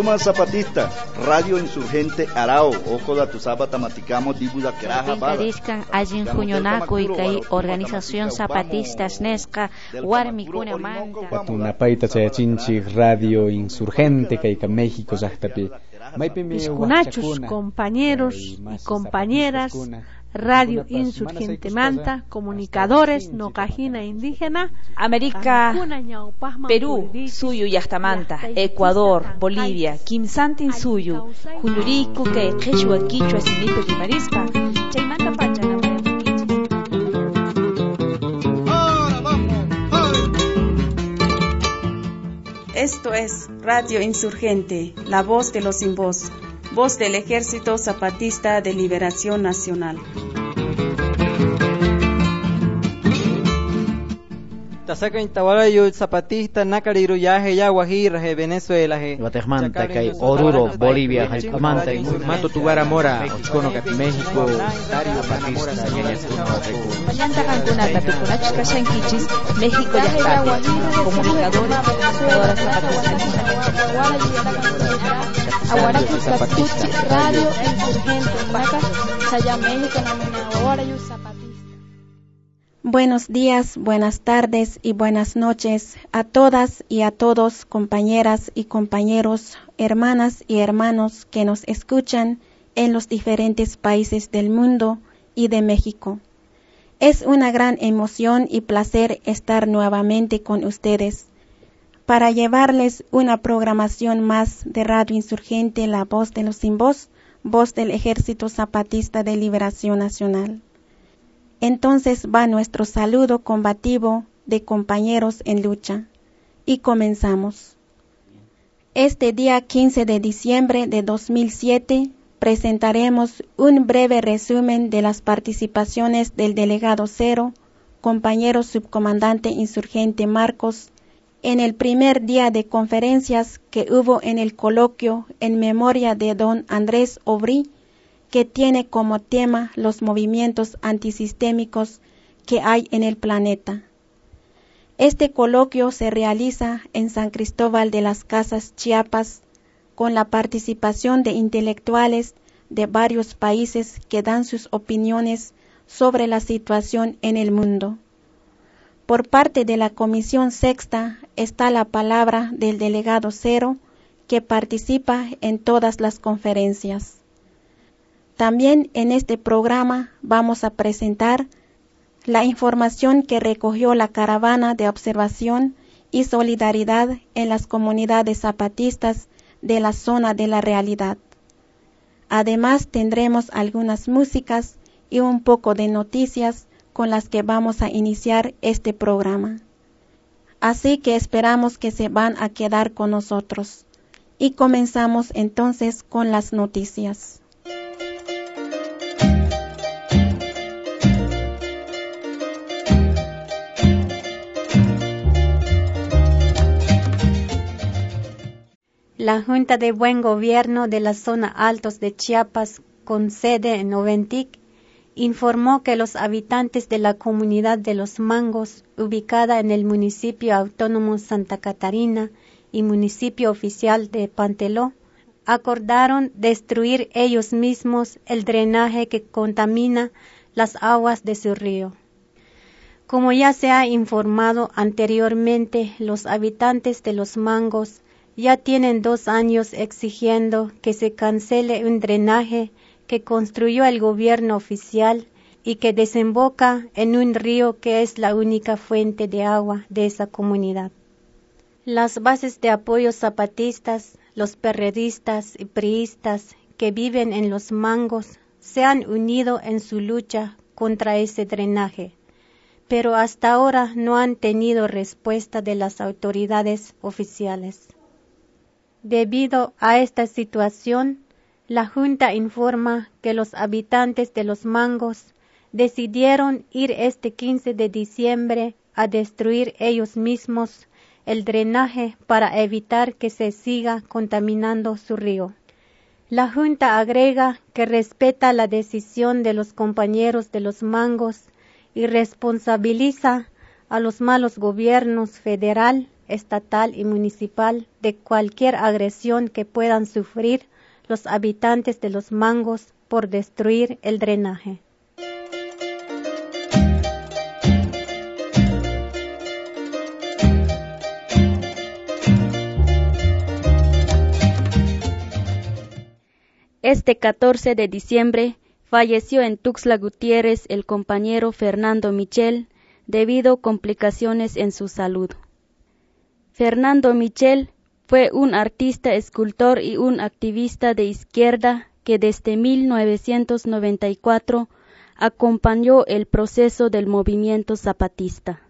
Toma zapatista, radio insurgente arao, ojo da tu zapata maticamo dibuda queraja bala. Discan allin juñonaco y kai organización zapatistas nesca warmicuna manta. Patunapayta chayachinchi radio insurgente kayka México llaqtapi. Iscunachos, compañeros y compañeras Radio Insurgente Manta, Comunicadores, Nocajina Indígena, América, Perú, Suyu Yachtamanta, Ecuador, Bolivia, Kimsantin Suyu, Juluriku, que Quechua, Quichua, Chaymanta Pacha, Esto es Radio Insurgente, la voz de los sin voz voz del Ejército Zapatista de Liberación Nacional. Tasaka intawala zapatista nakariru yaje ya guajira je Venezuela Guatemala Oruro Bolivia Manta Mato Tugara Mora Ochcono kat México Dario Zapatista Mayanta Cancuna Tapicuna Chicashan Kichis México ya está. Comunicadores comunicadoras zapatistas Ahora que Radio Insurgente Maca Saya México Namina ahora zapatista Buenos días, buenas tardes y buenas noches a todas y a todos, compañeras y compañeros, hermanas y hermanos que nos escuchan en los diferentes países del mundo y de México. Es una gran emoción y placer estar nuevamente con ustedes para llevarles una programación más de Radio Insurgente La Voz de los Sin Voz, voz del Ejército Zapatista de Liberación Nacional. Entonces va nuestro saludo combativo de compañeros en lucha. Y comenzamos. Este día 15 de diciembre de 2007 presentaremos un breve resumen de las participaciones del delegado cero, compañero subcomandante insurgente Marcos, en el primer día de conferencias que hubo en el coloquio en memoria de don Andrés Obrí, que tiene como tema los movimientos antisistémicos que hay en el planeta. Este coloquio se realiza en San Cristóbal de las Casas, Chiapas, con la participación de intelectuales de varios países que dan sus opiniones sobre la situación en el mundo. Por parte de la Comisión Sexta está la palabra del delegado Cero, que participa en todas las conferencias. También en este programa vamos a presentar la información que recogió la caravana de observación y solidaridad en las comunidades zapatistas de la zona de la realidad. Además tendremos algunas músicas y un poco de noticias con las que vamos a iniciar este programa. Así que esperamos que se van a quedar con nosotros. Y comenzamos entonces con las noticias. La Junta de Buen Gobierno de la zona Altos de Chiapas, con sede en Oventic, informó que los habitantes de la comunidad de Los Mangos, ubicada en el municipio autónomo Santa Catarina y municipio oficial de Panteló, acordaron destruir ellos mismos el drenaje que contamina las aguas de su río. Como ya se ha informado anteriormente, los habitantes de Los Mangos ya tienen dos años exigiendo que se cancele un drenaje que construyó el gobierno oficial y que desemboca en un río que es la única fuente de agua de esa comunidad. Las bases de apoyo zapatistas, los perredistas y priistas que viven en los mangos se han unido en su lucha contra ese drenaje, pero hasta ahora no han tenido respuesta de las autoridades oficiales. Debido a esta situación, la Junta informa que los habitantes de los mangos decidieron ir este 15 de diciembre a destruir ellos mismos el drenaje para evitar que se siga contaminando su río. La Junta agrega que respeta la decisión de los compañeros de los mangos y responsabiliza a los malos gobiernos federal, estatal y municipal de cualquier agresión que puedan sufrir los habitantes de los mangos por destruir el drenaje. Este 14 de diciembre falleció en Tuxtla Gutiérrez el compañero Fernando Michel debido a complicaciones en su salud. Fernando Michel fue un artista, escultor y un activista de izquierda que desde 1994 acompañó el proceso del movimiento zapatista.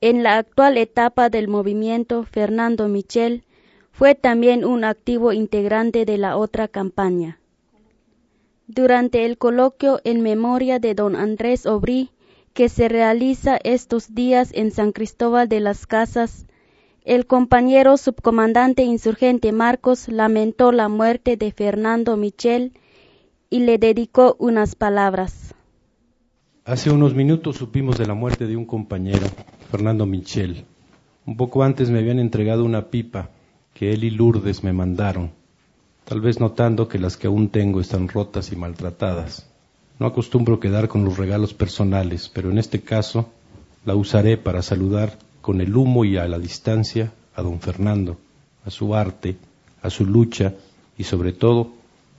En la actual etapa del movimiento, Fernando Michel fue también un activo integrante de la otra campaña. Durante el coloquio en memoria de don Andrés Obrí, que se realiza estos días en San Cristóbal de las Casas, el compañero subcomandante insurgente Marcos lamentó la muerte de Fernando Michel y le dedicó unas palabras. Hace unos minutos supimos de la muerte de un compañero, Fernando Michel. Un poco antes me habían entregado una pipa que él y Lourdes me mandaron, tal vez notando que las que aún tengo están rotas y maltratadas. No acostumbro quedar con los regalos personales, pero en este caso la usaré para saludar con el humo y a la distancia a don Fernando, a su arte, a su lucha y sobre todo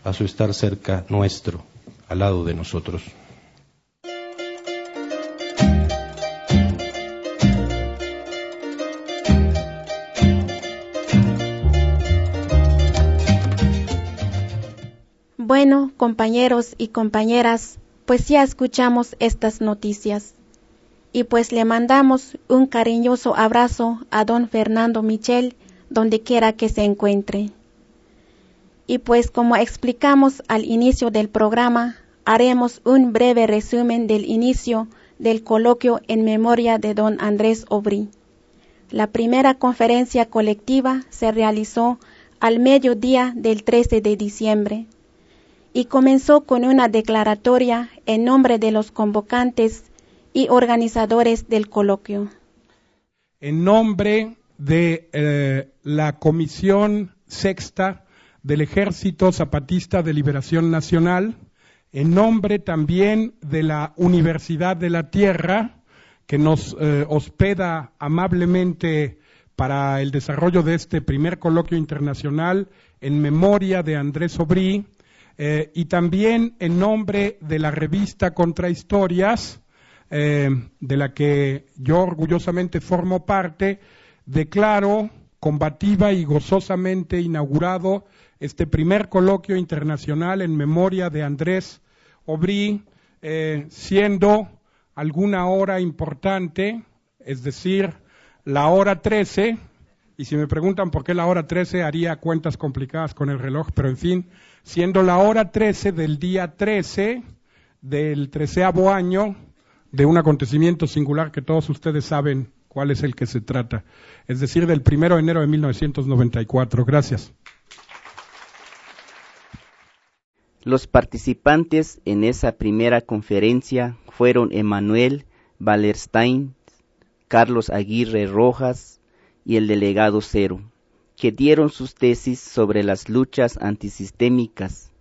a su estar cerca nuestro, al lado de nosotros. Bueno, compañeros y compañeras, pues ya escuchamos estas noticias y pues le mandamos un cariñoso abrazo a don Fernando Michel donde quiera que se encuentre. Y pues como explicamos al inicio del programa, haremos un breve resumen del inicio del coloquio en memoria de don Andrés Obrí. La primera conferencia colectiva se realizó al mediodía del 13 de diciembre y comenzó con una declaratoria en nombre de los convocantes y organizadores del coloquio. En nombre de eh, la Comisión Sexta del Ejército Zapatista de Liberación Nacional, en nombre también de la Universidad de la Tierra, que nos eh, hospeda amablemente para el desarrollo de este primer coloquio internacional en memoria de Andrés Obrí, eh, y también en nombre de la revista Contrahistorias, eh, de la que yo orgullosamente formo parte, declaro combativa y gozosamente inaugurado este primer coloquio internacional en memoria de Andrés Obrí, eh, siendo alguna hora importante, es decir, la hora 13, y si me preguntan por qué la hora 13, haría cuentas complicadas con el reloj, pero en fin, siendo la hora 13 del día 13 del treceavo año de un acontecimiento singular que todos ustedes saben cuál es el que se trata, es decir, del primero de enero de 1994. Gracias. Los participantes en esa primera conferencia fueron Emanuel Wallerstein, Carlos Aguirre Rojas y el delegado Cero, que dieron sus tesis sobre las luchas antisistémicas.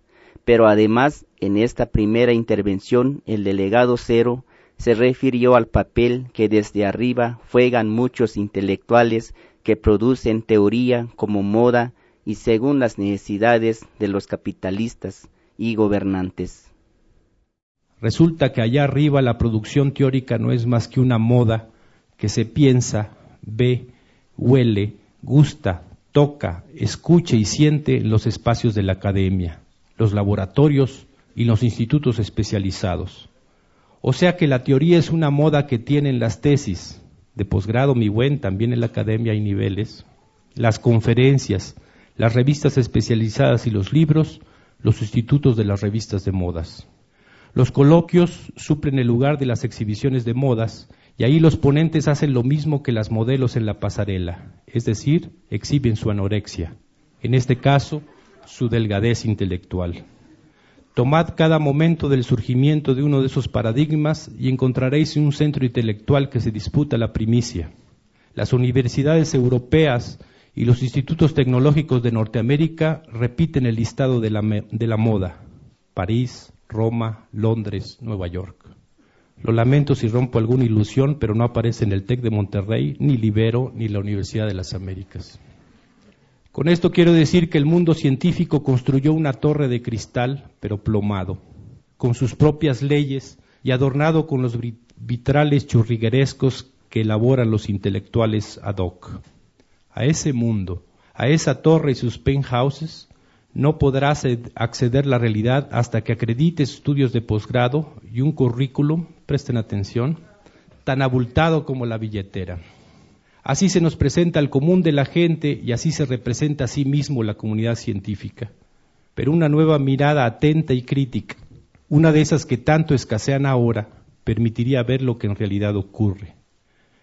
Pero además, en esta primera intervención, el delegado Cero se refirió al papel que desde arriba juegan muchos intelectuales que producen teoría como moda y según las necesidades de los capitalistas y gobernantes. Resulta que allá arriba la producción teórica no es más que una moda que se piensa, ve, huele, gusta, toca, escucha y siente en los espacios de la academia, los laboratorios y los institutos especializados. O sea que la teoría es una moda que tienen las tesis de posgrado, mi buen, también en la academia hay niveles, las conferencias, las revistas especializadas y los libros, los institutos de las revistas de modas. Los coloquios suplen el lugar de las exhibiciones de modas y ahí los ponentes hacen lo mismo que las modelos en la pasarela, es decir, exhiben su anorexia, en este caso, su delgadez intelectual. Tomad cada momento del surgimiento de uno de esos paradigmas y encontraréis un centro intelectual que se disputa la primicia. Las universidades europeas y los institutos tecnológicos de Norteamérica repiten el listado de la, moda. París, Roma, Londres, Nueva York. Lo lamento si rompo alguna ilusión, pero no aparece en el TEC de Monterrey, ni Libero, ni la Universidad de las Américas. Con esto quiero decir que el mundo científico construyó una torre de cristal, pero plomado, con sus propias leyes y adornado con los vitrales churriguerescos que elaboran los intelectuales ad hoc. A ese mundo, a esa torre y sus penthouses, no podrás acceder la realidad hasta que acredites estudios de posgrado y un currículum, presten atención, tan abultado como la billetera. Así se nos presenta al común de la gente y así se representa a sí mismo la comunidad científica. Pero una nueva mirada atenta y crítica, una de esas que tanto escasean ahora, permitiría ver lo que en realidad ocurre.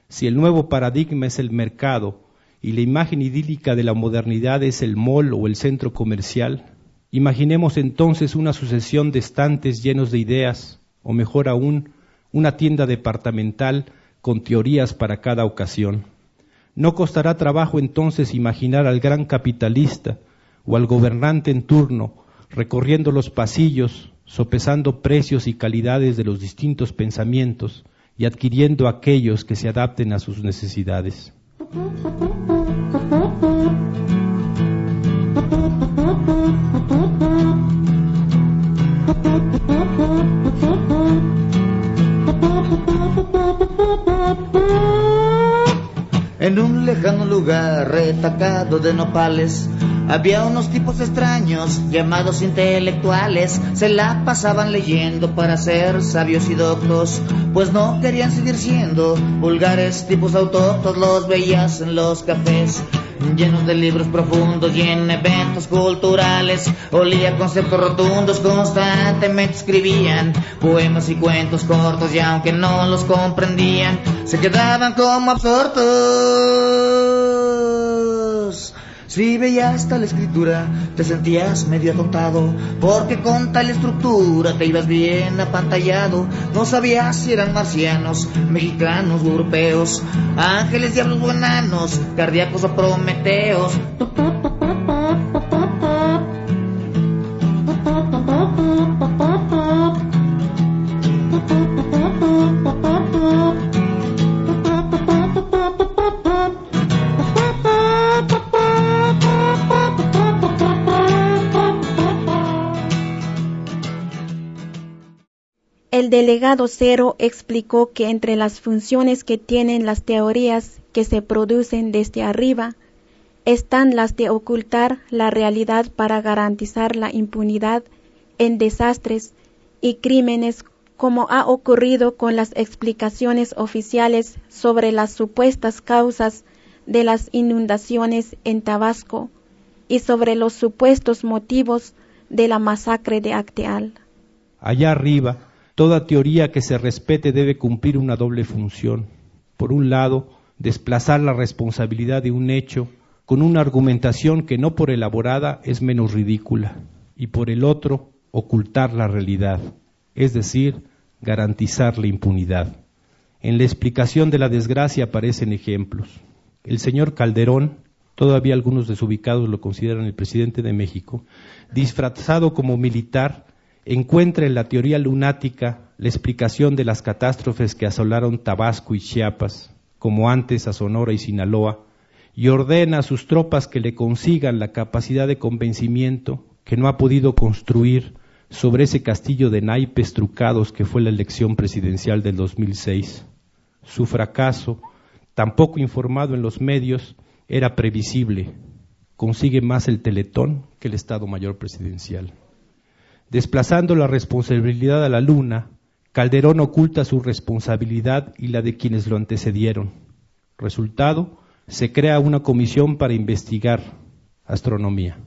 Si el nuevo paradigma es el mercado y la imagen idílica de la modernidad es el mall o el centro comercial, imaginemos entonces una sucesión de estantes llenos de ideas, o mejor aún, una tienda departamental con teorías para cada ocasión. No costará trabajo entonces imaginar al gran capitalista o al gobernante en turno recorriendo los pasillos, sopesando precios y calidades de los distintos pensamientos y adquiriendo aquellos que se adapten a sus necesidades. En un lejano lugar retacado de nopales había unos tipos extraños llamados intelectuales, se la pasaban leyendo para ser sabios y doctos, pues no querían seguir siendo vulgares. Tipos autóctonos, los veías en los cafés llenos de libros profundos y en eventos culturales. Olía conceptos rotundos, constantemente escribían poemas y cuentos cortos y aunque no los comprendían, se quedaban como absortos. Si veías tal escritura, te sentías medio atontado, porque con tal estructura te ibas bien apantallado. No sabías si eran marcianos, mexicanos o europeos, ángeles, diablos o cardíacos o prometeos. El delegado Cero explicó que entre las funciones que tienen las teorías que se producen desde arriba están las de ocultar la realidad para garantizar la impunidad en desastres y crímenes como ha ocurrido con las explicaciones oficiales sobre las supuestas causas de las inundaciones en Tabasco y sobre los supuestos motivos de la masacre de Acteal. Allá arriba, Toda teoría que se respete debe cumplir una doble función. Por un lado, desplazar la responsabilidad de un hecho con una argumentación que no por elaborada es menos ridícula, y por el otro, ocultar la realidad, es decir, garantizar la impunidad. En la explicación de la desgracia aparecen ejemplos. El señor Calderón, todavía algunos desubicados lo consideran el presidente de México, disfrazado como militar, encuentra en la teoría lunática la explicación de las catástrofes que asolaron Tabasco y Chiapas, como antes a Sonora y Sinaloa, y ordena a sus tropas que le consigan la capacidad de convencimiento que no ha podido construir sobre ese castillo de naipes trucados que fue la elección presidencial del 2006. Su fracaso, tampoco informado en los medios, era previsible. Consigue más el teletón que el Estado Mayor Presidencial. Desplazando la responsabilidad a la luna, Calderón oculta su responsabilidad y la de quienes lo antecedieron. Resultado, se crea una comisión para investigar astronomía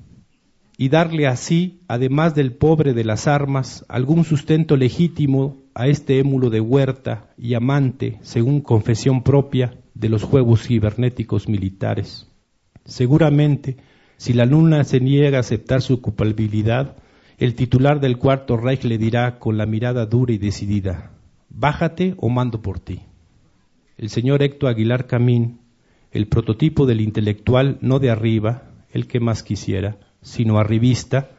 y darle así, además del pobre de las armas, algún sustento legítimo a este émulo de huerta y amante, según confesión propia, de los juegos cibernéticos militares. Seguramente, si la luna se niega a aceptar su culpabilidad, el titular del cuarto Reich le dirá con la mirada dura y decidida, bájate o mando por ti. El señor Héctor Aguilar Camín, el prototipo del intelectual no de arriba, el que más quisiera, sino arribista,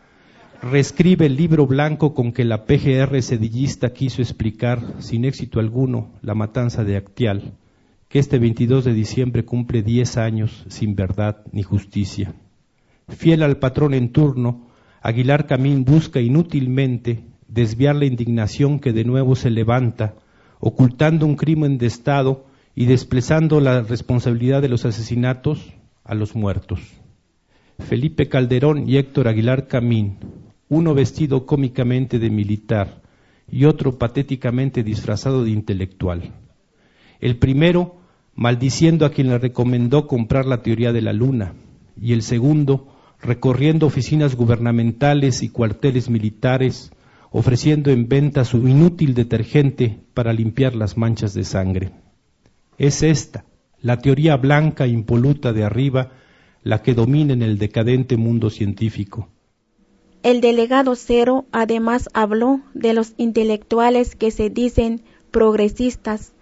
reescribe el libro blanco con que la PGR sedillista quiso explicar, sin éxito alguno, la matanza de Actial, que este 22 de diciembre cumple 10 años sin verdad ni justicia. Fiel al patrón en turno, Aguilar Camín busca inútilmente desviar la indignación que de nuevo se levanta, ocultando un crimen de Estado y desplazando la responsabilidad de los asesinatos a los muertos. Felipe Calderón y Héctor Aguilar Camín, uno vestido cómicamente de militar y otro patéticamente disfrazado de intelectual. El primero maldiciendo a quien le recomendó comprar la teoría de la luna y el segundo recorriendo oficinas gubernamentales y cuarteles militares ofreciendo en venta su inútil detergente para limpiar las manchas de sangre. Es esta, la teoría blanca e impoluta de arriba, la que domina en el decadente mundo científico. El delegado Cero además habló de los intelectuales que se dicen progresistas,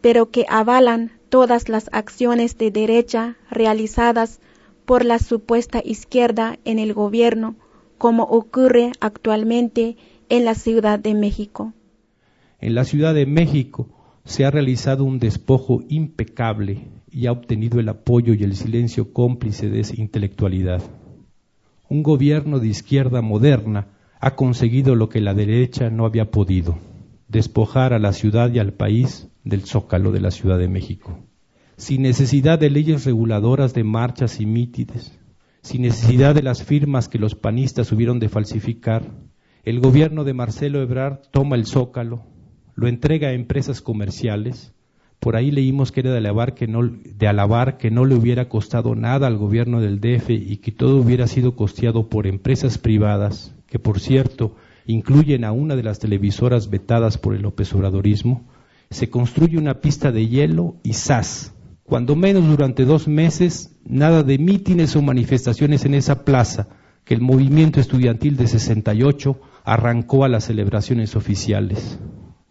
pero que avalan todas las acciones de derecha realizadas por la supuesta izquierda en el gobierno, como ocurre actualmente en la Ciudad de México. En la Ciudad de México se ha realizado un despojo impecable y ha obtenido el apoyo y el silencio cómplice de esa intelectualidad. Un gobierno de izquierda moderna ha conseguido lo que la derecha no había podido, despojar a la ciudad y al país del zócalo de la Ciudad de México, sin necesidad de leyes reguladoras de marchas y mítines, sin necesidad de las firmas que los panistas hubieron de falsificar, el gobierno de Marcelo Ebrard toma el zócalo, lo entrega a empresas comerciales. Por ahí leímos que era de alabar que no, de alabar que no le hubiera costado nada al gobierno del DF y que todo hubiera sido costeado por empresas privadas, que por cierto incluyen a una de las televisoras vetadas por el López Obradorismo. Se construye una pista de hielo y ¡zas! Cuando menos durante dos meses, nada de mítines o manifestaciones en esa plaza, que el movimiento estudiantil de 68 arrancó a las celebraciones oficiales.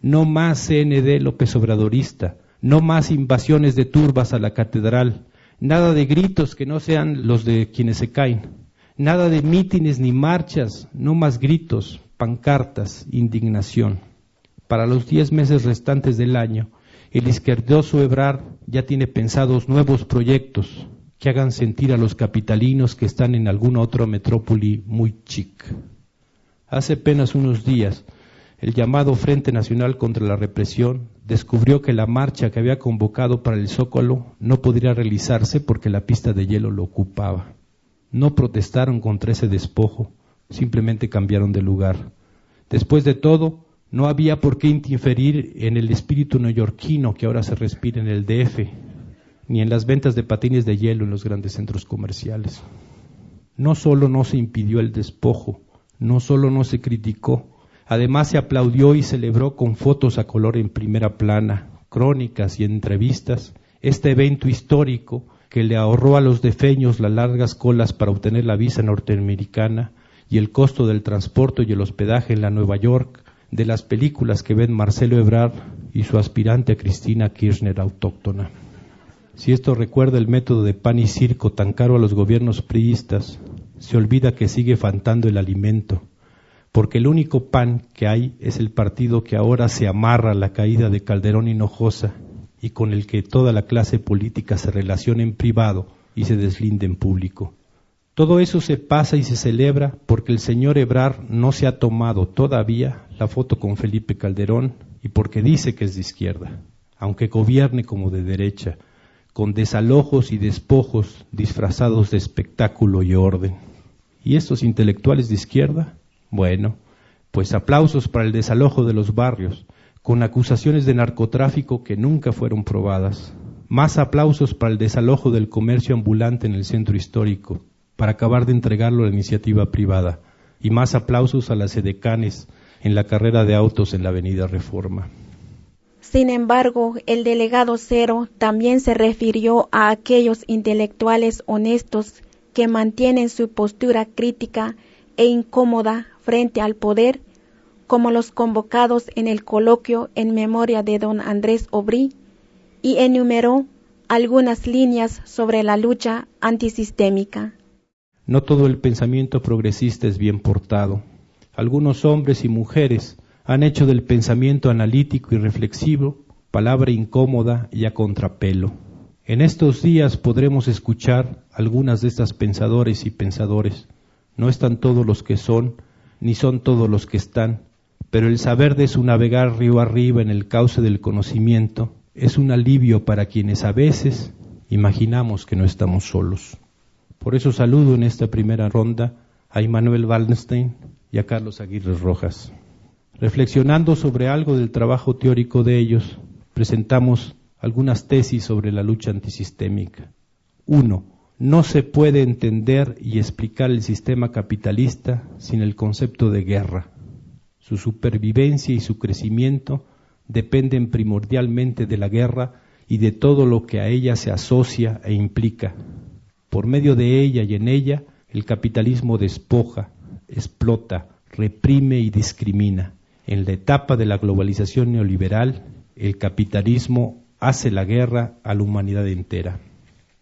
No más CND López Obradorista, no más invasiones de turbas a la catedral, nada de gritos que no sean los de quienes se caen, nada de mítines ni marchas, no más gritos, pancartas, indignación. Para los diez meses restantes del año, el izquierdoso Ebrar ya tiene pensados nuevos proyectos que hagan sentir a los capitalinos que están en alguna otra metrópoli muy chic. Hace apenas unos días, el llamado Frente Nacional contra la Represión descubrió que la marcha que había convocado para el Zócalo no podría realizarse porque la pista de hielo lo ocupaba. No protestaron contra ese despojo, simplemente cambiaron de lugar. Después de todo, no había por qué interferir en el espíritu neoyorquino que ahora se respira en el DF, ni en las ventas de patines de hielo en los grandes centros comerciales. No solo no se impidió el despojo, no solo no se criticó, además se aplaudió y celebró con fotos a color en primera plana, crónicas y entrevistas este evento histórico que le ahorró a los defeños las largas colas para obtener la visa norteamericana y el costo del transporte y el hospedaje en la Nueva York de las películas que ven Marcelo Ebrard y su aspirante Cristina Kirchner autóctona. Si esto recuerda el método de pan y circo tan caro a los gobiernos priistas, se olvida que sigue faltando el alimento, porque el único pan que hay es el partido que ahora se amarra a la caída de Calderón Hinojosa y con el que toda la clase política se relaciona en privado y se deslinde en público. Todo eso se pasa y se celebra porque el señor Ebrar no se ha tomado todavía la foto con Felipe Calderón y porque dice que es de izquierda, aunque gobierne como de derecha, con desalojos y despojos disfrazados de espectáculo y orden. ¿Y estos intelectuales de izquierda? Bueno, pues aplausos para el desalojo de los barrios, con acusaciones de narcotráfico que nunca fueron probadas. Más aplausos para el desalojo del comercio ambulante en el centro histórico, para acabar de entregarlo a la iniciativa privada. Y más aplausos a las edecanes en la carrera de autos en la Avenida Reforma. Sin embargo, el delegado Cero también se refirió a aquellos intelectuales honestos que mantienen su postura crítica e incómoda frente al poder, como los convocados en el coloquio en memoria de don Andrés Obrí, y enumeró algunas líneas sobre la lucha antisistémica. No todo el pensamiento progresista es bien portado. Algunos hombres y mujeres han hecho del pensamiento analítico y reflexivo palabra incómoda y a contrapelo. En estos días podremos escuchar algunas de estas pensadores y pensadores. No están todos los que son, ni son todos los que están, pero el saber de su navegar río arriba en el cauce del conocimiento es un alivio para quienes a veces imaginamos que no estamos solos. Por eso saludo en esta primera ronda a Immanuel Wallenstein y a Carlos Aguirre Rojas. Reflexionando sobre algo del trabajo teórico de ellos, presentamos algunas tesis sobre la lucha antisistémica. Uno, no se puede entender y explicar el sistema capitalista sin el concepto de guerra. Su supervivencia y su crecimiento dependen primordialmente de la guerra y de todo lo que a ella se asocia e implica. Por medio de ella y en ella, el capitalismo despoja, explota, reprime y discrimina. En la etapa de la globalización neoliberal, el capitalismo hace la guerra a la humanidad entera.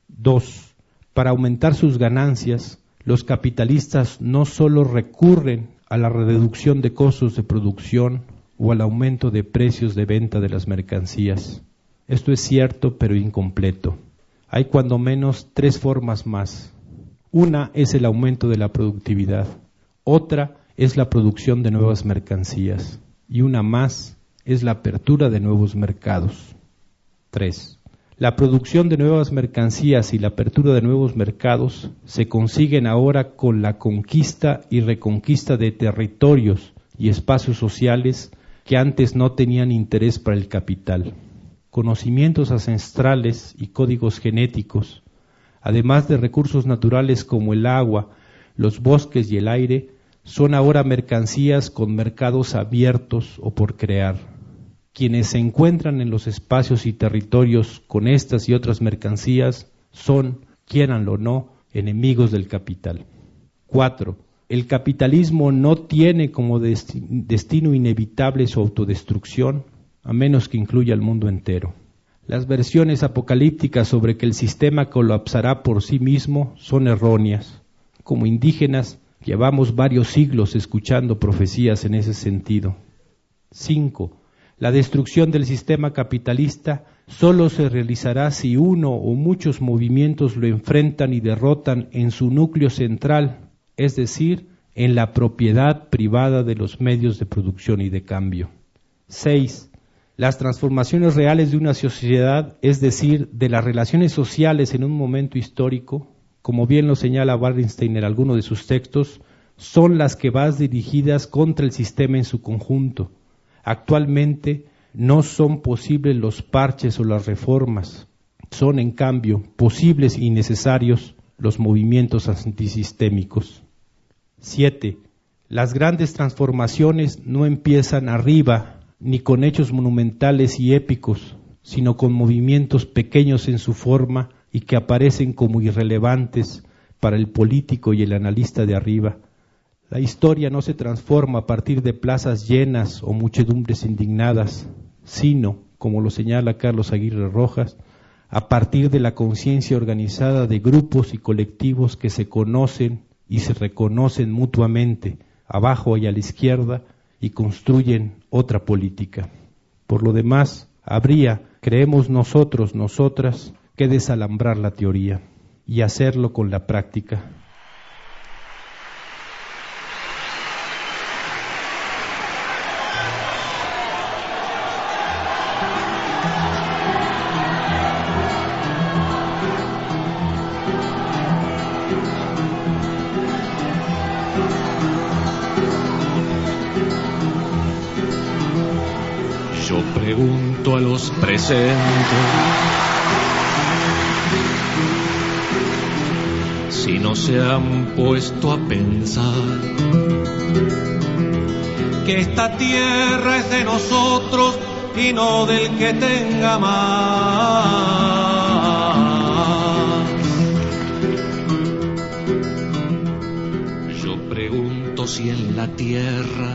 Dos, para aumentar sus ganancias, los capitalistas no solo recurren a la reducción de costos de producción o al aumento de precios de venta de las mercancías. Esto es cierto, pero incompleto. Hay cuando menos tres formas más. Una es el aumento de la productividad, otra es la producción de nuevas mercancías y una más es la apertura de nuevos mercados. 3. La producción de nuevas mercancías y la apertura de nuevos mercados se consiguen ahora con la conquista y reconquista de territorios y espacios sociales que antes no tenían interés para el capital. Conocimientos ancestrales y códigos genéticos, además de recursos naturales como el agua, los bosques y el aire, son ahora mercancías con mercados abiertos o por crear quienes se encuentran en los espacios y territorios con estas y otras mercancías son, quieranlo o no, enemigos del capital. Cuatro, el capitalismo no tiene como destino inevitable su autodestrucción, a menos que incluya al mundo entero. Las versiones apocalípticas sobre que el sistema colapsará por sí mismo son erróneas. Como indígenas llevamos varios siglos escuchando profecías en ese sentido. Cinco, la destrucción del sistema capitalista solo se realizará si uno o muchos movimientos lo enfrentan y derrotan en su núcleo central, es decir, en la propiedad privada de los medios de producción y de cambio. 6. Las transformaciones reales de una sociedad, es decir, de las relaciones sociales en un momento histórico, como bien lo señala Wallenstein en alguno de sus textos, son las que van dirigidas contra el sistema en su conjunto, Actualmente no son posibles los parches o las reformas, son en cambio posibles y necesarios los movimientos antisistémicos. 7. Las grandes transformaciones no empiezan arriba ni con hechos monumentales y épicos, sino con movimientos pequeños en su forma y que aparecen como irrelevantes para el político y el analista de arriba, la historia no se transforma a partir de plazas llenas o muchedumbres indignadas, sino, como lo señala Carlos Aguirre Rojas, a partir de la conciencia organizada de grupos y colectivos que se conocen y se reconocen mutuamente, abajo y a la izquierda, y construyen otra política. Por lo demás, habría, creemos nosotros, nosotras, que desalambrar la teoría y hacerlo con la práctica Si no se han puesto a pensar que esta tierra es de nosotros y no del que tenga más. Yo pregunto si en la tierra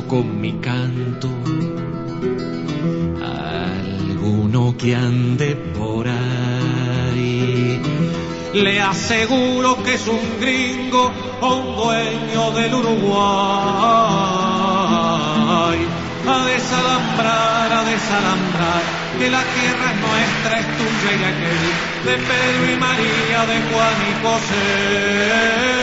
Con mi canto, alguno que ande por ahí. Le aseguro que es un gringo o un dueño del Uruguay. A desalambrar, a desalambrar, que la tierra es nuestra, es tuya y aquel, de Pedro y María, de Juan y José.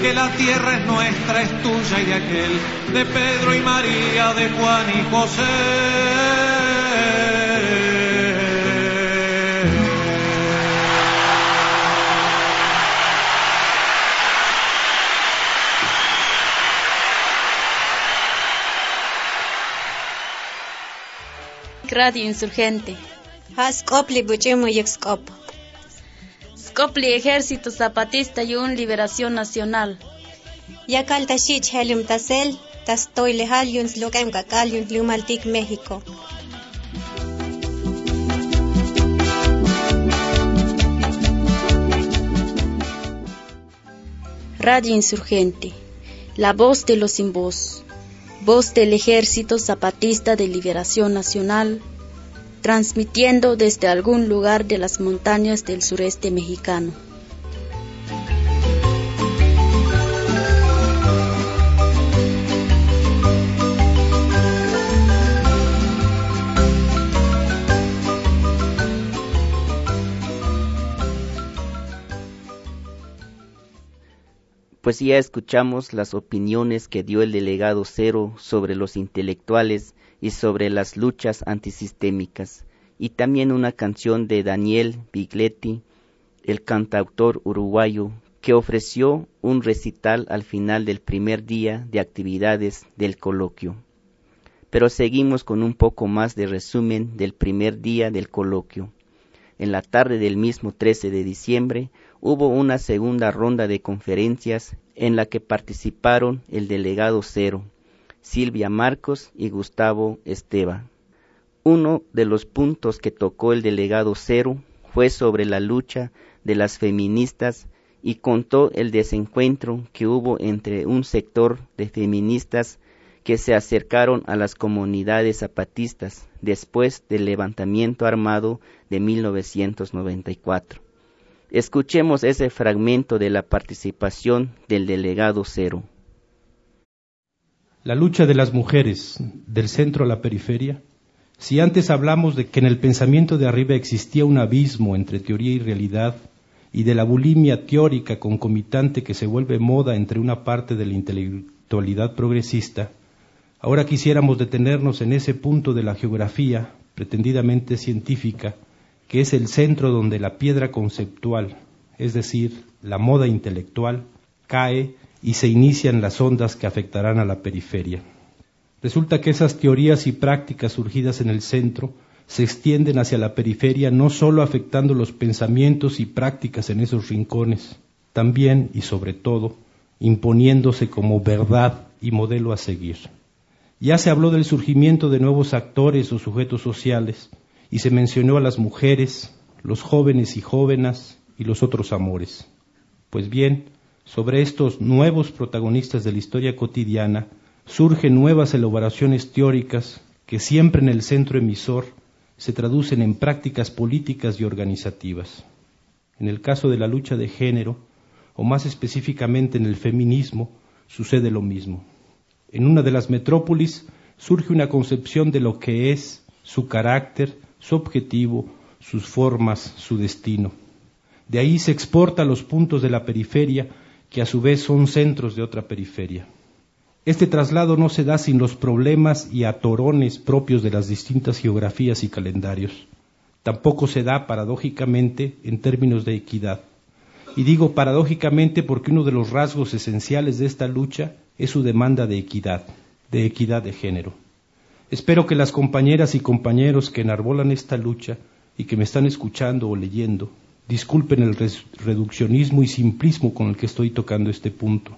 que la tierra es nuestra, es tuya y de aquel, de Pedro y María, de Juan y José. Radio Insurgente. Skopli buchimo y Skop. Scopli Ejército Zapatista y un Liberación Nacional. Yakal tashich helium tasel, tastoy lehal yuns lokem kakal yuns lumaltik México. Radio Insurgente, la voz de los sin voz, voz del Ejército Zapatista de Liberación Nacional, transmitiendo desde algún lugar de las montañas del sureste mexicano. Pues ya escuchamos las opiniones que dio el delegado Cero sobre los intelectuales y sobre las luchas antisistémicas, y también una canción de Daniel Bigletti, el cantautor uruguayo, que ofreció un recital al final del primer día de actividades del coloquio. Pero seguimos con un poco más de resumen del primer día del coloquio. En la tarde del mismo 13 de diciembre hubo una segunda ronda de conferencias en la que participaron el delegado Cero, Silvia Marcos y Gustavo Esteba. Uno de los puntos que tocó el delegado Cero fue sobre la lucha de las feministas y contó el desencuentro que hubo entre un sector de feministas que se acercaron a las comunidades zapatistas después del levantamiento armado de 1994. Escuchemos ese fragmento de la participación del delegado Cero. La lucha de las mujeres del centro a la periferia. Si antes hablamos de que en el pensamiento de arriba existía un abismo entre teoría y realidad, y de la bulimia teórica concomitante que se vuelve moda entre una parte de la intelectualidad progresista, ahora quisiéramos detenernos en ese punto de la geografía, pretendidamente científica, que es el centro donde la piedra conceptual, es decir, la moda intelectual, cae y se inician las ondas que afectarán a la periferia. Resulta que esas teorías y prácticas surgidas en el centro se extienden hacia la periferia no sólo afectando los pensamientos y prácticas en esos rincones, también y sobre todo imponiéndose como verdad y modelo a seguir. Ya se habló del surgimiento de nuevos actores o sujetos sociales y se mencionó a las mujeres, los jóvenes y jóvenes y los otros amores. Pues bien, sobre estos nuevos protagonistas de la historia cotidiana surgen nuevas elaboraciones teóricas que siempre en el centro emisor se traducen en prácticas políticas y organizativas. En el caso de la lucha de género, o más específicamente en el feminismo, sucede lo mismo. En una de las metrópolis surge una concepción de lo que es, su carácter, su objetivo sus formas, su destino. De ahí se exporta a los puntos de la periferia, que a su vez son centros de otra periferia. Este traslado no se da sin los problemas y atorones propios de las distintas geografías y calendarios. Tampoco se da, paradójicamente, en términos de equidad. Y digo paradójicamente porque uno de los rasgos esenciales de esta lucha es su demanda de equidad, de equidad de género. Espero que las compañeras y compañeros que enarbolan esta lucha y que me están escuchando o leyendo, disculpen el reduccionismo y simplismo con el que estoy tocando este punto.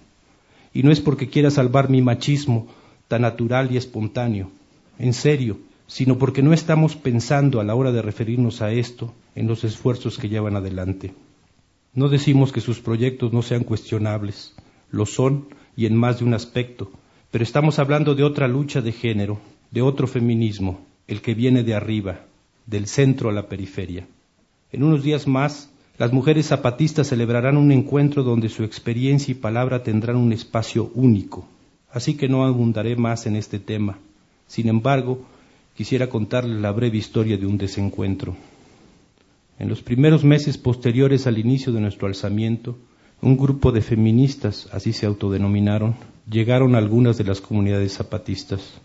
Y no es porque quiera salvar mi machismo tan natural y espontáneo, en serio, sino porque no estamos pensando a la hora de referirnos a esto en los esfuerzos que llevan adelante. No decimos que sus proyectos no sean cuestionables, lo son y en más de un aspecto, pero estamos hablando de otra lucha de género, de otro feminismo, el que viene de arriba, del centro a la periferia. En unos días más, las mujeres zapatistas celebrarán un encuentro donde su experiencia y palabra tendrán un espacio único. Así que no abundaré más en este tema. Sin embargo, quisiera contarles la breve historia de un desencuentro. En los primeros meses posteriores al inicio de nuestro alzamiento, un grupo de feministas, así se autodenominaron, llegaron a algunas de las comunidades zapatistas.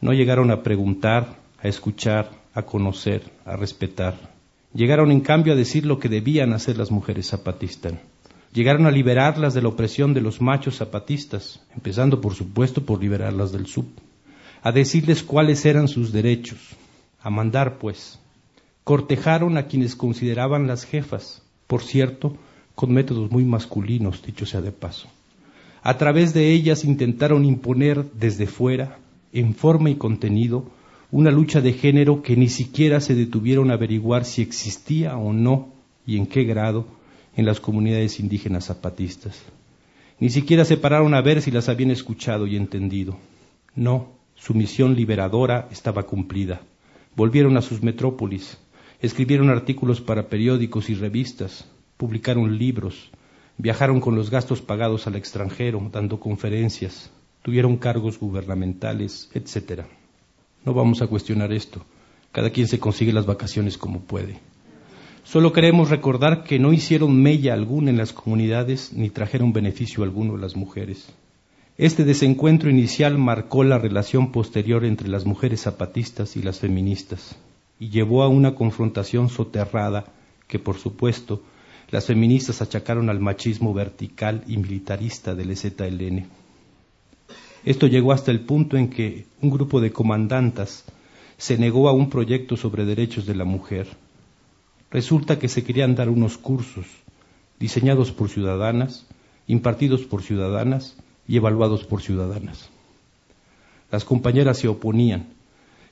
No llegaron a preguntar, a escuchar, a conocer, a respetar. Llegaron en cambio a decir lo que debían hacer las mujeres zapatistas. Llegaron a liberarlas de la opresión de los machos zapatistas, empezando por supuesto por liberarlas del sub. A decirles cuáles eran sus derechos. A mandar, pues, cortejaron a quienes consideraban las jefas, por cierto, con métodos muy masculinos, dicho sea de paso. A través de ellas intentaron imponer desde fuera, en forma y contenido, una lucha de género que ni siquiera se detuvieron a averiguar si existía o no y en qué grado en las comunidades indígenas zapatistas. Ni siquiera se pararon a ver si las habían escuchado y entendido. No, su misión liberadora estaba cumplida. Volvieron a sus metrópolis, Escribieron artículos para periódicos y revistas, publicaron libros, viajaron con los gastos pagados al extranjero, dando conferencias, tuvieron cargos gubernamentales, etc. No vamos a cuestionar esto. Cada quien se consigue las vacaciones como puede. Solo queremos recordar que no hicieron mella alguna en las comunidades ni trajeron beneficio alguno a las mujeres. Este desencuentro inicial marcó la relación posterior entre las mujeres zapatistas y las feministas y llevó a una confrontación soterrada que, por supuesto, las feministas achacaron al machismo vertical y militarista del EZLN. Esto llegó hasta el punto en que un grupo de comandantas se negó a un proyecto sobre derechos de la mujer. Resulta que se querían dar unos cursos diseñados por ciudadanas, impartidos por ciudadanas y evaluados por ciudadanas. Las compañeras se oponían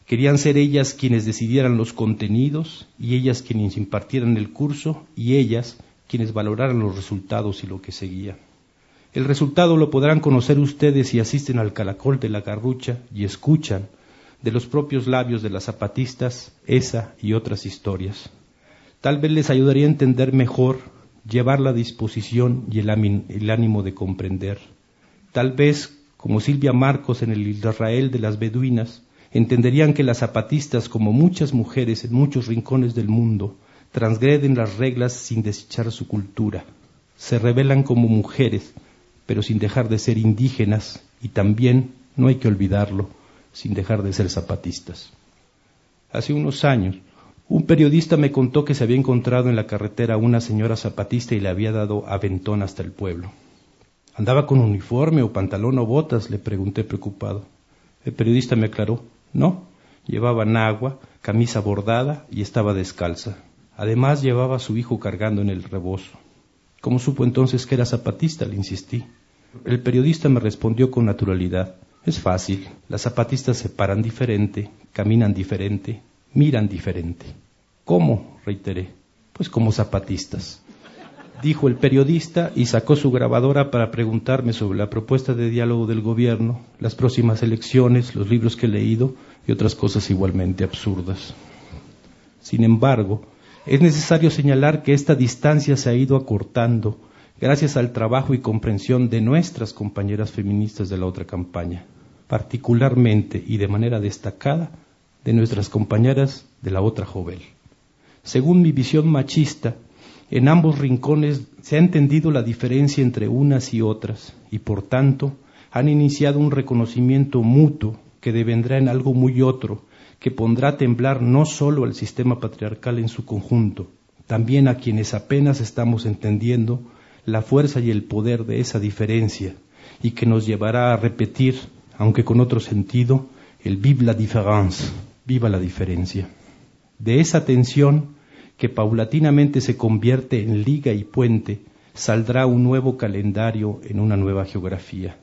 Querían ser ellas quienes decidieran los contenidos y ellas quienes impartieran el curso y ellas quienes valoraran los resultados y lo que seguía. El resultado lo podrán conocer ustedes si asisten al Calacol de la Garrucha y escuchan de los propios labios de las zapatistas esa y otras historias. Tal vez les ayudaría a entender mejor, llevar la disposición y el, ánimo de comprender. Tal vez, como Silvia Marcos en el Israel de las Beduinas, entenderían que las zapatistas, como muchas mujeres en muchos rincones del mundo, transgreden las reglas sin desechar su cultura. Se revelan como mujeres, pero sin dejar de ser indígenas y también, no hay que olvidarlo, sin dejar de ser zapatistas. Hace unos años, un periodista me contó que se había encontrado en la carretera una señora zapatista y le había dado aventón hasta el pueblo. ¿Andaba con uniforme o pantalón o botas? le pregunté preocupado. El periodista me aclaró, no, llevaba agua, camisa bordada y estaba descalza. Además llevaba a su hijo cargando en el rebozo. ¿Cómo supo entonces que era zapatista? le insistí. El periodista me respondió con naturalidad. Es fácil. Las zapatistas se paran diferente, caminan diferente, miran diferente. ¿Cómo? reiteré. Pues como zapatistas dijo el periodista y sacó su grabadora para preguntarme sobre la propuesta de diálogo del gobierno, las próximas elecciones, los libros que he leído y otras cosas igualmente absurdas. Sin embargo, es necesario señalar que esta distancia se ha ido acortando gracias al trabajo y comprensión de nuestras compañeras feministas de la otra campaña, particularmente y de manera destacada de nuestras compañeras de la otra joven. Según mi visión machista, en ambos rincones se ha entendido la diferencia entre unas y otras y por tanto han iniciado un reconocimiento mutuo que devendrá en algo muy otro, que pondrá temblar no solo al sistema patriarcal en su conjunto, también a quienes apenas estamos entendiendo la fuerza y el poder de esa diferencia y que nos llevará a repetir, aunque con otro sentido, el vive la différence, viva la diferencia. De esa tensión que paulatinamente se convierte en liga y puente, saldrá un nuevo calendario en una nueva geografía.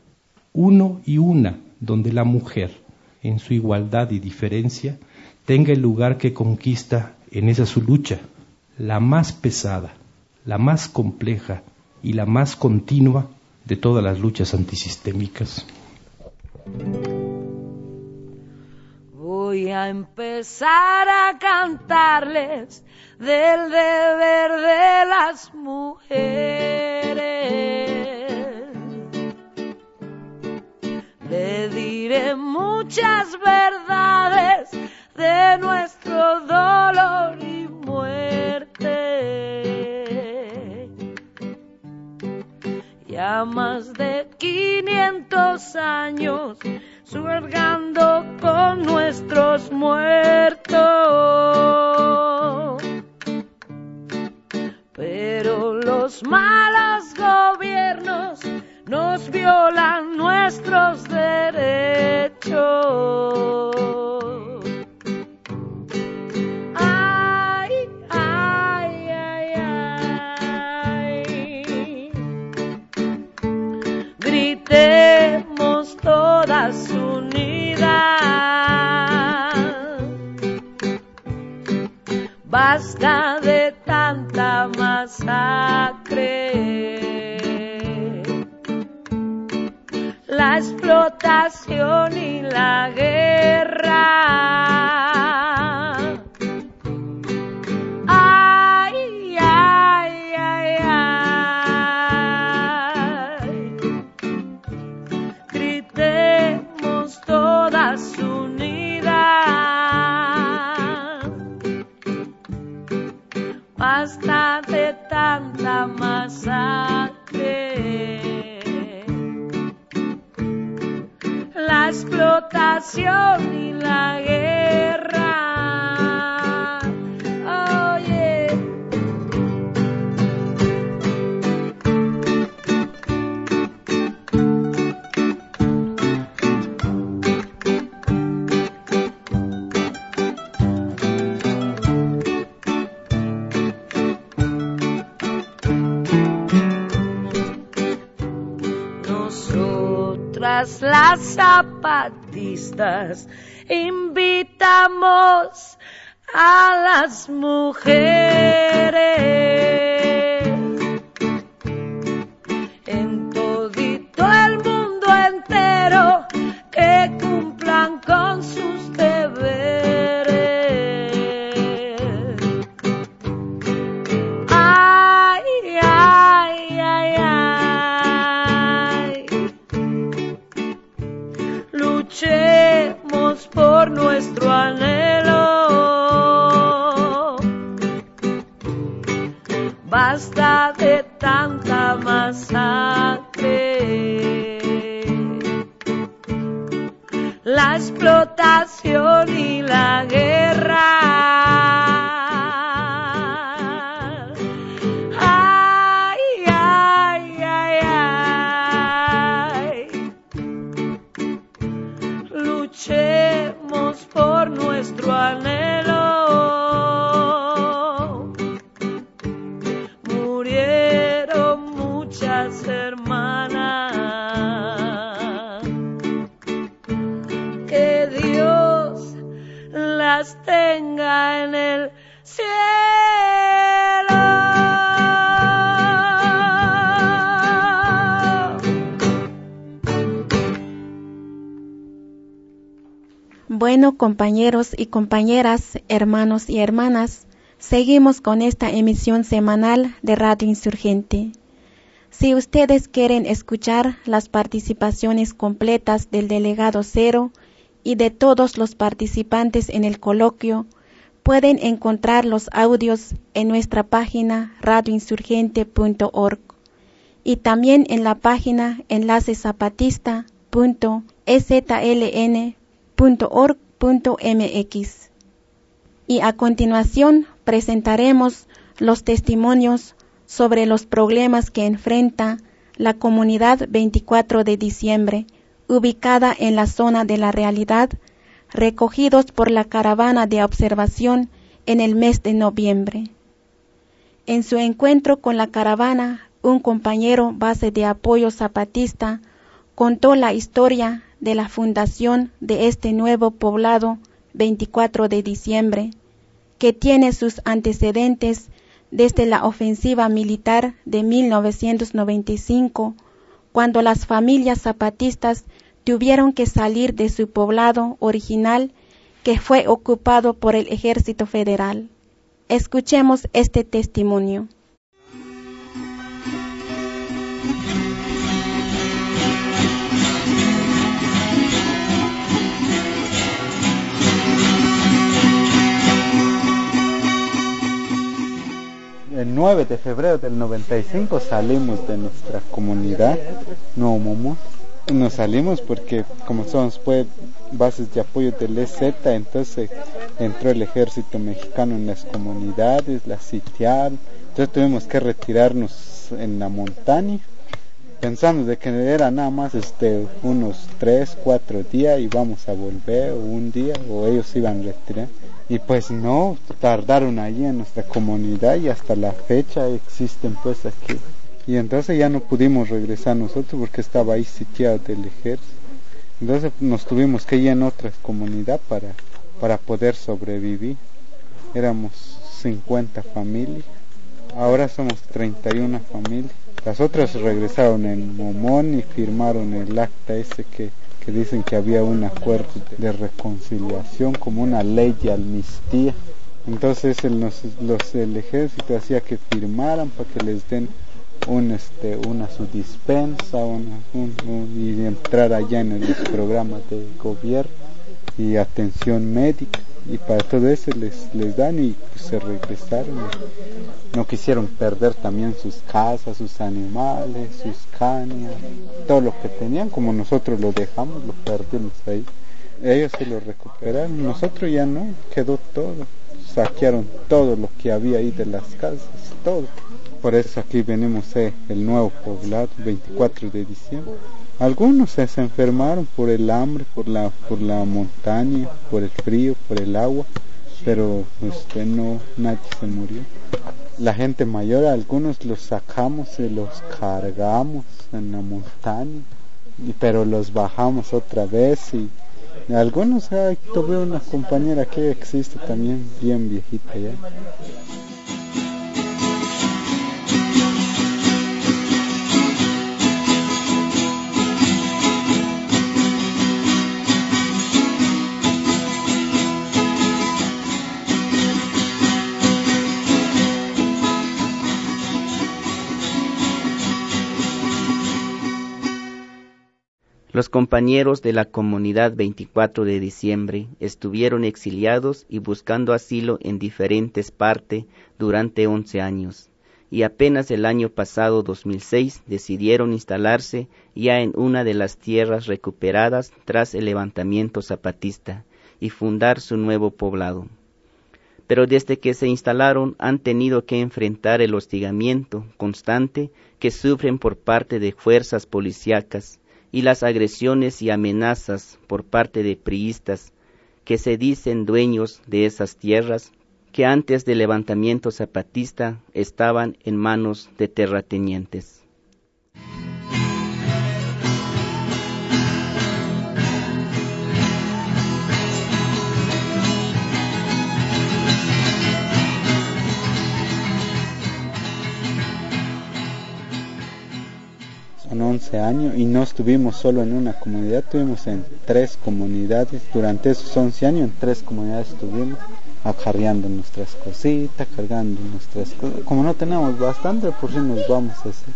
Uno y una donde la mujer, en su igualdad y diferencia, tenga el lugar que conquista en esa su lucha, la más pesada, la más compleja y la más continua de todas las luchas antisistémicas. Voy a empezar a cantarles del deber de las mujeres. Le diré muchas verdades de nuestro zapatistas invitamos a las mujeres compañeros y compañeras, hermanos y hermanas, seguimos con esta emisión semanal de Radio Insurgente. Si ustedes quieren escuchar las participaciones completas del delegado cero y de todos los participantes en el coloquio, Pueden encontrar los audios en nuestra página radioinsurgente.org y también en la página Y a continuación presentaremos los testimonios sobre los problemas que enfrenta la comunidad 24 de diciembre, ubicada en la zona de la realidad, recogidos por la caravana de observación en el mes de noviembre. En su encuentro con la caravana, un compañero base de apoyo zapatista contó la historia de la fundación de este nuevo poblado 24 de diciembre, que tiene sus antecedentes desde la ofensiva militar de 1995, cuando las familias zapatistas tuvieron que salir de su poblado original que fue ocupado por el ejército federal. Escuchemos este testimonio. El 9 de febrero del 95 salimos de nuestra comunidad, no Momo. Nos salimos porque como somos pues, bases de apoyo del EZ, entonces entró el ejército mexicano en las comunidades, las sitiaron, entonces tuvimos que retirarnos en la montaña pensando de que era nada más este unos 3, 4 días y vamos a volver o un día o ellos iban a retirar y pues no, tardaron allí en nuestra comunidad y hasta la fecha existen pues aquí. Y entonces ya no pudimos regresar nosotros porque estaba ahí sitiado del ejército. Entonces nos tuvimos que ir en otra comunidad para, para poder sobrevivir. Éramos 50 familias, ahora somos 31 familias. Las otras regresaron en Momón y firmaron el acta ese que que dicen que había un acuerdo de reconciliación como una ley de amnistía. Entonces el, los, el ejército hacía que firmaran para que les den un, este, una su dispensa y entrar allá en el programa de gobierno y atención médica y para todo eso les, les dan y pues, se regresaron. No quisieron perder también sus casas, sus animales, sus cañas, todo lo que tenían, como nosotros lo dejamos, lo perdimos ahí. Ellos se lo recuperaron, nosotros ya no, quedó todo. Saquearon todo lo que había ahí de las casas, todo. Por eso aquí venimos eh, el nuevo poblado, 24 de diciembre. Algunos se enfermaron por el hambre, por la, por la montaña, por el frío, por el agua, pero este, no, nadie se murió. La gente mayor, algunos los sacamos y los cargamos en la montaña, pero los bajamos otra vez y algunos, tuve una compañera que existe también bien viejita ya. Los compañeros de la comunidad 24 de diciembre estuvieron exiliados y buscando asilo en diferentes partes durante 11 años, y apenas el año pasado 2006 decidieron instalarse ya en una de las tierras recuperadas tras el levantamiento zapatista y fundar su nuevo poblado. Pero desde que se instalaron han tenido que enfrentar el hostigamiento constante que sufren por parte de fuerzas policíacas y las agresiones y amenazas por parte de priistas que se dicen dueños de esas tierras que antes del levantamiento zapatista estaban en manos de terratenientes. En 11 años y no estuvimos solo en una comunidad, estuvimos en tres comunidades. Durante esos 11 años en tres comunidades estuvimos acarreando nuestras cositas, cargando nuestras cosas. Como no tenemos bastante, por si nos vamos así.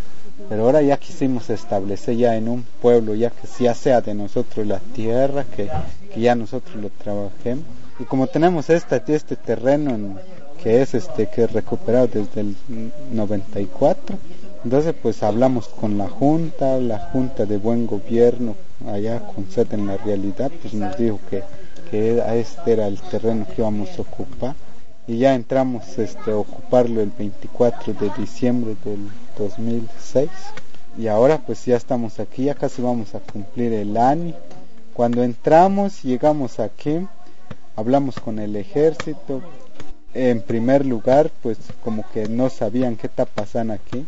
Pero ahora ya quisimos establecer ya en un pueblo, ya que ya sea de nosotros la tierra, que, que ya nosotros lo trabajemos y como tenemos esta, este terreno que es este que es recuperado desde el 94 entonces pues hablamos con la junta la junta de buen gobierno allá con sede en la realidad pues nos dijo que que este era el terreno que íbamos a ocupar y ya entramos este, a ocuparlo el 24 de diciembre del 2006 y ahora pues ya estamos aquí, ya casi vamos a cumplir el año. Cuando entramos, llegamos aquí, hablamos con el ejército. En primer lugar, pues como que no sabían qué está pasando aquí.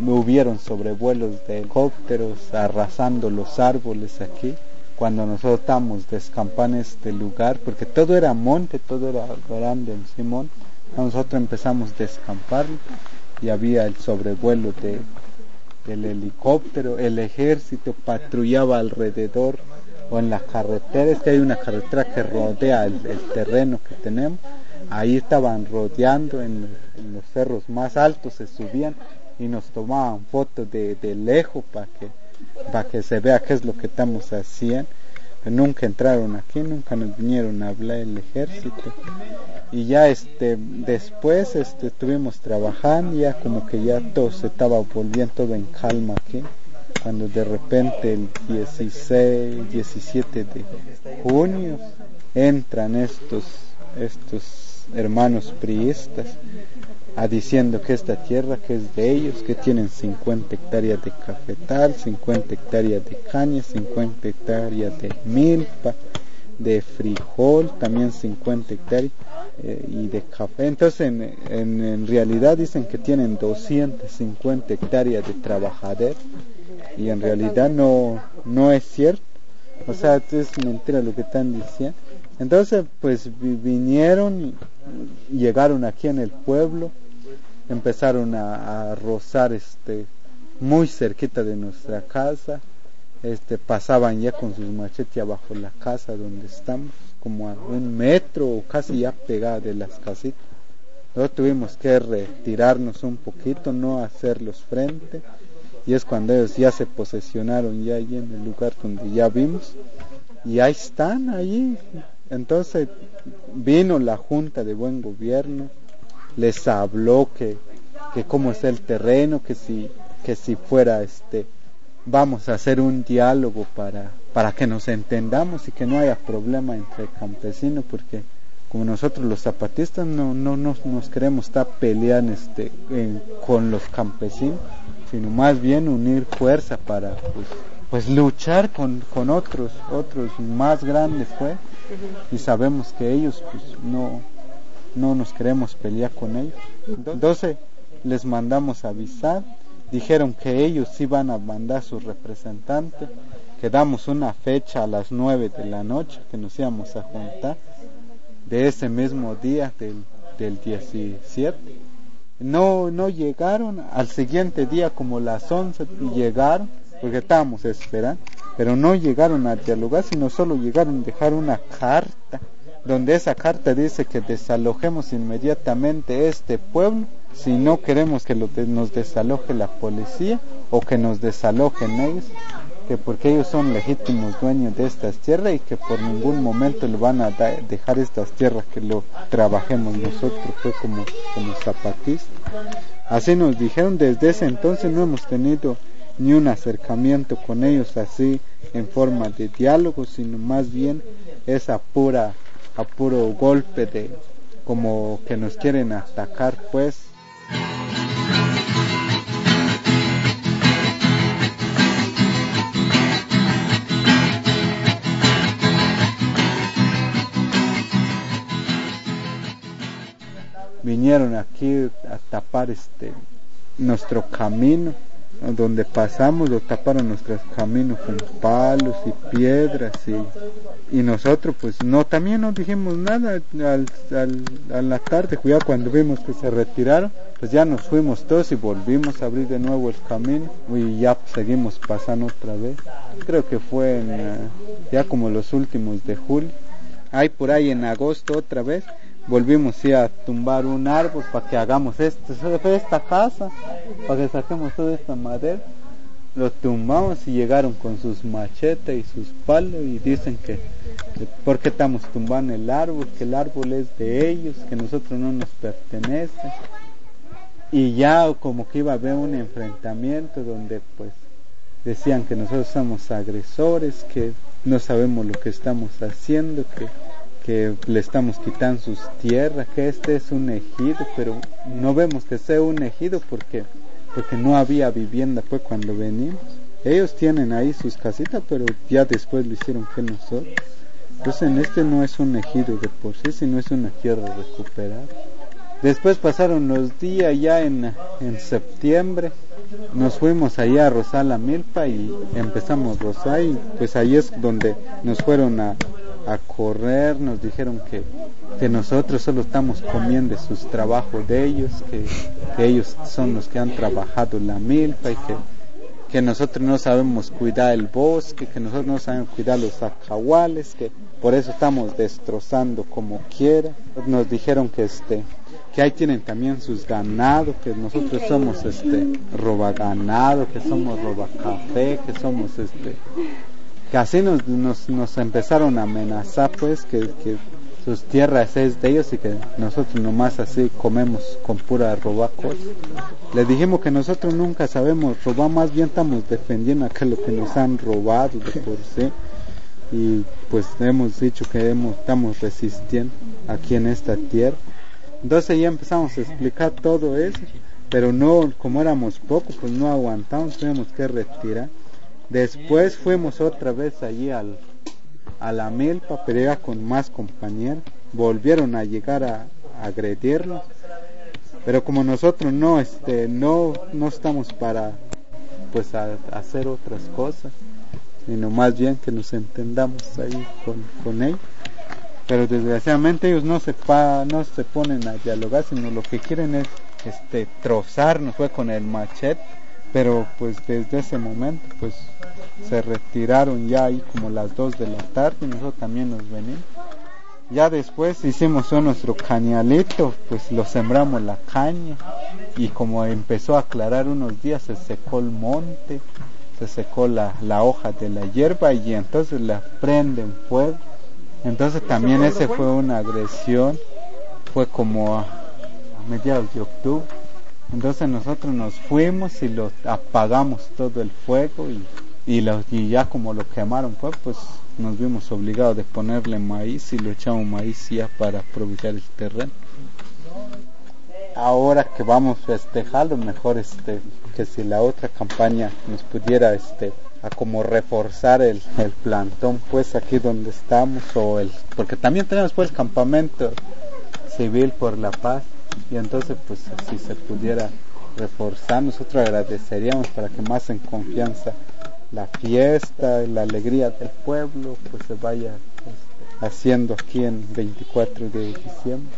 Hubieron sobrevuelos de helicópteros arrasando los árboles aquí cuando nosotros estábamos descampando este lugar, porque todo era monte, todo era grande en Simón, nosotros empezamos a descampar y había el sobrevuelo de, del helicóptero, el ejército patrullaba alrededor o en la carretera, es que hay una carretera que rodea el, terreno que tenemos, ahí estaban rodeando en, los cerros más altos, se subían y nos tomaban fotos de, de lejos para que para que se vea qué es lo que estamos haciendo. Nunca entraron aquí, nunca nos vinieron a hablar el ejército. Y ya este, después este, estuvimos trabajando, ya como que ya todo se estaba volviendo todo en calma aquí. Cuando de repente el 16, 17 de junio entran estos, estos hermanos priistas diciendo que esta tierra que es de ellos, que tienen 50 hectáreas de cafetal, 50 hectáreas de caña, 50 hectáreas de milpa, de frijol, también 50 hectáreas eh, y de café. Entonces en, en, realidad dicen que tienen 250 hectáreas de trabajadores y en realidad no, no es cierto. O sea, es mentira lo que están diciendo. Entonces, pues vinieron, llegaron aquí en el pueblo, empezaron a, rozar este muy cerquita de nuestra casa. Este pasaban ya con sus machetes abajo la casa donde estamos como a un metro o casi ya pegada de las casitas. Luego tuvimos que retirarnos un poquito no hacerlos frente. Y es cuando ellos ya se posesionaron ya allí en el lugar donde ya vimos. Y ahí están allí. Entonces vino la junta de buen gobierno les habló que, que cómo es el terreno, que si, que si fuera este, vamos a hacer un diálogo para, para que nos entendamos y que no haya problema entre campesinos, porque como nosotros los zapatistas no, no, nos queremos estar peleando este, con los campesinos, sino más bien unir fuerza para pues, pues luchar con, con otros, otros más grandes pues, y sabemos que ellos pues no, no nos queremos pelear con ellos. Entonces les mandamos avisar, dijeron que ellos iban a mandar su representante, quedamos una fecha a las nueve de la noche que nos íbamos a juntar de ese mismo día del, del 17. No, no llegaron, al siguiente día como las 11 llegaron, porque estábamos esperando, pero no llegaron a dialogar, sino solo llegaron a dejar una carta donde esa carta dice que desalojemos inmediatamente este pueblo si no queremos que nos desaloje la policía o que nos desalojen ellos, que porque ellos son legítimos dueños de estas tierras y que por ningún momento le van a dejar estas tierras que lo trabajemos nosotros pues, como, como zapatistas. Así nos dijeron, desde ese entonces no hemos tenido ni un acercamiento con ellos así en forma de diálogo, sino más bien esa pura a puro golpe de como que nos quieren atacar pues. Vinieron aquí a tapar este nuestro camino donde pasamos lo taparon nuestros caminos con palos y piedras y, y nosotros pues no también no dijimos nada al, al, a la tarde ya cuando vimos que se retiraron pues ya nos fuimos todos y volvimos a abrir de nuevo el camino y ya seguimos pasando otra vez. Creo que fue en, eh, ya como los últimos de julio. Hay por ahí en agosto otra vez volvimos a tumbar un árbol para que hagamos esto, esta casa, para que saquemos toda esta madera. lo tumbamos y llegaron con sus machetes y sus palos y dicen que, que por qué estamos tumbando el árbol, que el árbol es de ellos, que nosotros no nos pertenece. Y ya como que iba a haber un enfrentamiento donde pues decían que nosotros somos agresores, que no sabemos lo que estamos haciendo, que, que le estamos quitando sus tierras, que este es un ejido, pero no vemos que sea un ejido porque porque no había vivienda pues cuando venimos. Ellos tienen ahí sus casitas, pero ya después lo hicieron que nosotros. Entonces en este no es un ejido de por sí, sino es una tierra recuperada. Después pasaron los días ya en, en septiembre, nos fuimos allá a rosar la milpa y empezamos a rosar y pues ahí es donde nos fueron a, a correr, nos dijeron que, que nosotros solo estamos comiendo sus trabajos de ellos, que, ellos son los que han trabajado la milpa y que, que nosotros no sabemos cuidar el bosque, que nosotros no sabemos cuidar los acahuales, que por eso estamos destrozando como quiera. Nos dijeron que este que ahí tienen también sus ganados, que nosotros somos este roba ganado, que somos roba café, que somos este que así nos, nos, empezaron a amenazar pues que, que sus tierras es de ellos y que nosotros nomás así comemos con pura roba cosas. Les dijimos que nosotros nunca sabemos robar, más bien estamos defendiendo acá lo que nos han robado de por sí. Y pues hemos dicho que hemos, estamos resistiendo aquí en esta tierra. Entonces ya empezamos a explicar todo eso, pero no, como éramos pocos, pues no aguantamos, tuvimos que retirar. Después fuimos otra vez allí al, a la milpa, pero ya con más compañeros. Volvieron a llegar a, agredirnos. Pero como nosotros no, este, no, no estamos para pues a hacer otras cosas, sino más bien que nos entendamos ahí con, con ellos. Pero desgraciadamente ellos no se pa, no se ponen a dialogar, sino lo que quieren es este trozarnos fue con el machete, pero pues desde ese momento pues se retiraron ya ahí como las 2 de la tarde y nosotros también nos venimos. Ya después hicimos nuestro cañalito, pues lo sembramos la caña y como empezó a aclarar unos días se secó el monte, se secó la, la hoja de la hierba y entonces la prenden fuego. Entonces también ese fue una agresión, fue como a, a mediados de octubre. Entonces nosotros nos fuimos y lo apagamos todo el fuego y y, lo, y ya como lo quemaron pues, pues nos vimos obligados de ponerle maíz y lo echamos maíz ya para aprovechar el terreno. Ahora que vamos a festejarlo, mejor este, que si la otra campaña nos pudiera este, a como reforzar el, el plantón pues aquí donde estamos o el porque también tenemos pues el campamento civil por la paz y entonces pues si se pudiera reforzar nosotros agradeceríamos para que más en confianza la fiesta, la alegría del pueblo, pues se vaya este, haciendo aquí en 24 de diciembre.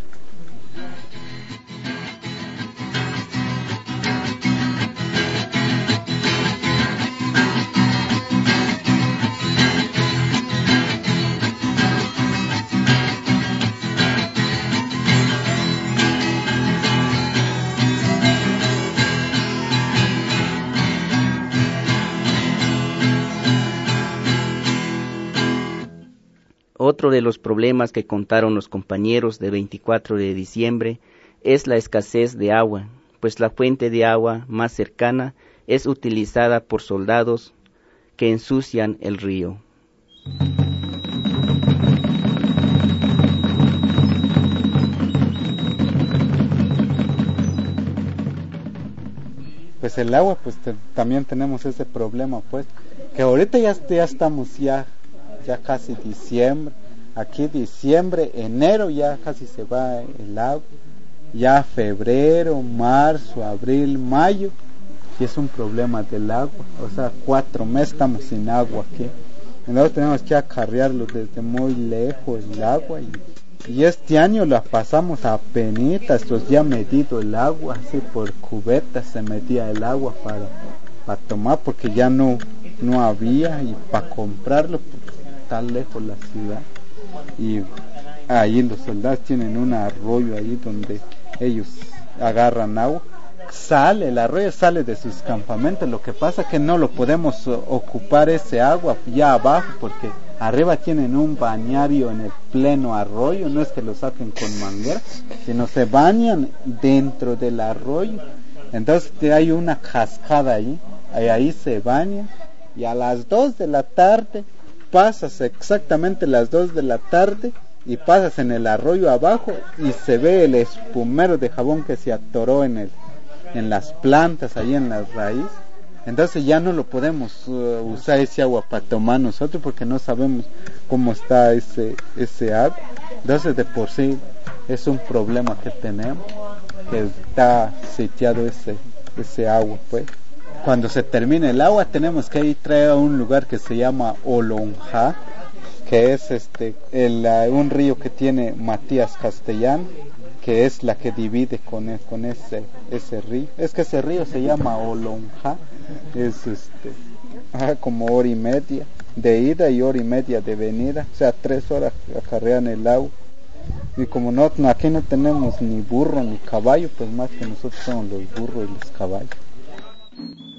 Otro de los problemas que contaron los compañeros de 24 de diciembre es la escasez de agua, pues la fuente de agua más cercana es utilizada por soldados que ensucian el río. Pues el agua, pues también tenemos ese problema, pues, que ahorita ya, ya estamos ya ya casi diciembre, aquí diciembre, enero ya casi se va el agua, ya febrero, marzo, abril, mayo, y es un problema del agua, o sea, cuatro meses estamos sin agua aquí. Entonces tenemos que acarrearlo desde muy lejos el agua y, este año la pasamos a penitas, pues ya medido el agua, así por cubetas se medía el agua para, para tomar porque ya no, no había y para comprarlo tan lejos la ciudad y ahí los soldados tienen un arroyo ahí donde ellos agarran agua sale, el arroyo sale de sus campamentos. Lo que pasa que no lo podemos ocupar ese agua ya abajo porque arriba tienen un bañario en el pleno arroyo. No es que lo saquen con manguera, sino se bañan dentro del arroyo. Entonces hay una cascada ahí, ahí, ahí se bañan y a las 2 de la tarde pasas exactamente las 2 de la tarde y pasas en el arroyo abajo y se ve el espumero de jabón que se atoró en el en las plantas ahí en la raíz. Entonces ya no lo podemos uh, usar ese agua para tomar nosotros porque no sabemos cómo está ese ese agua entonces de por sí es un problema que tenemos que está sitiado ese ese agua pues cuando se termine el agua tenemos que ir traer a un lugar que se llama Olonja que es este un río que tiene Matías Castellán, que es la que divide con, e, con ese, ese río. Es que ese río se llama Olonja, es este, como hora y media de ida y hora y media de venida, o sea, tres horas acarrean el agua. Y como no, aquí no tenemos ni burro ni caballo, pues más que nosotros somos los burros y los caballos. Mm-hmm.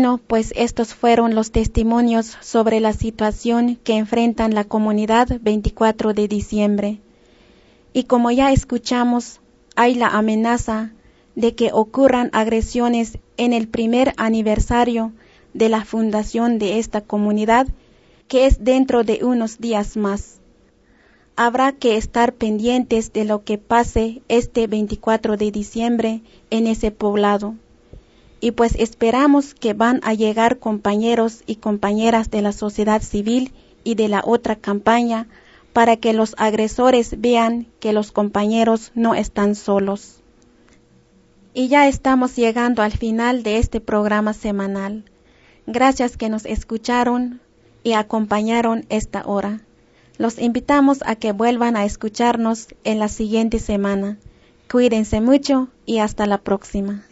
Bueno, pues estos fueron los testimonios sobre la situación que enfrentan la comunidad 24 de diciembre. Y como ya escuchamos, hay la amenaza de que ocurran agresiones en el primer aniversario de la fundación de esta comunidad, que es dentro de unos días más. Habrá que estar pendientes de lo que pase este 24 de diciembre en ese poblado y pues esperamos que van a llegar compañeros y compañeras de la sociedad civil y de la otra campaña para que los agresores vean que los compañeros no están solos. Y ya estamos llegando al final de este programa semanal. Gracias que nos escucharon y acompañaron esta hora. Los invitamos a que vuelvan a escucharnos en la siguiente semana. Cuídense mucho y hasta la próxima.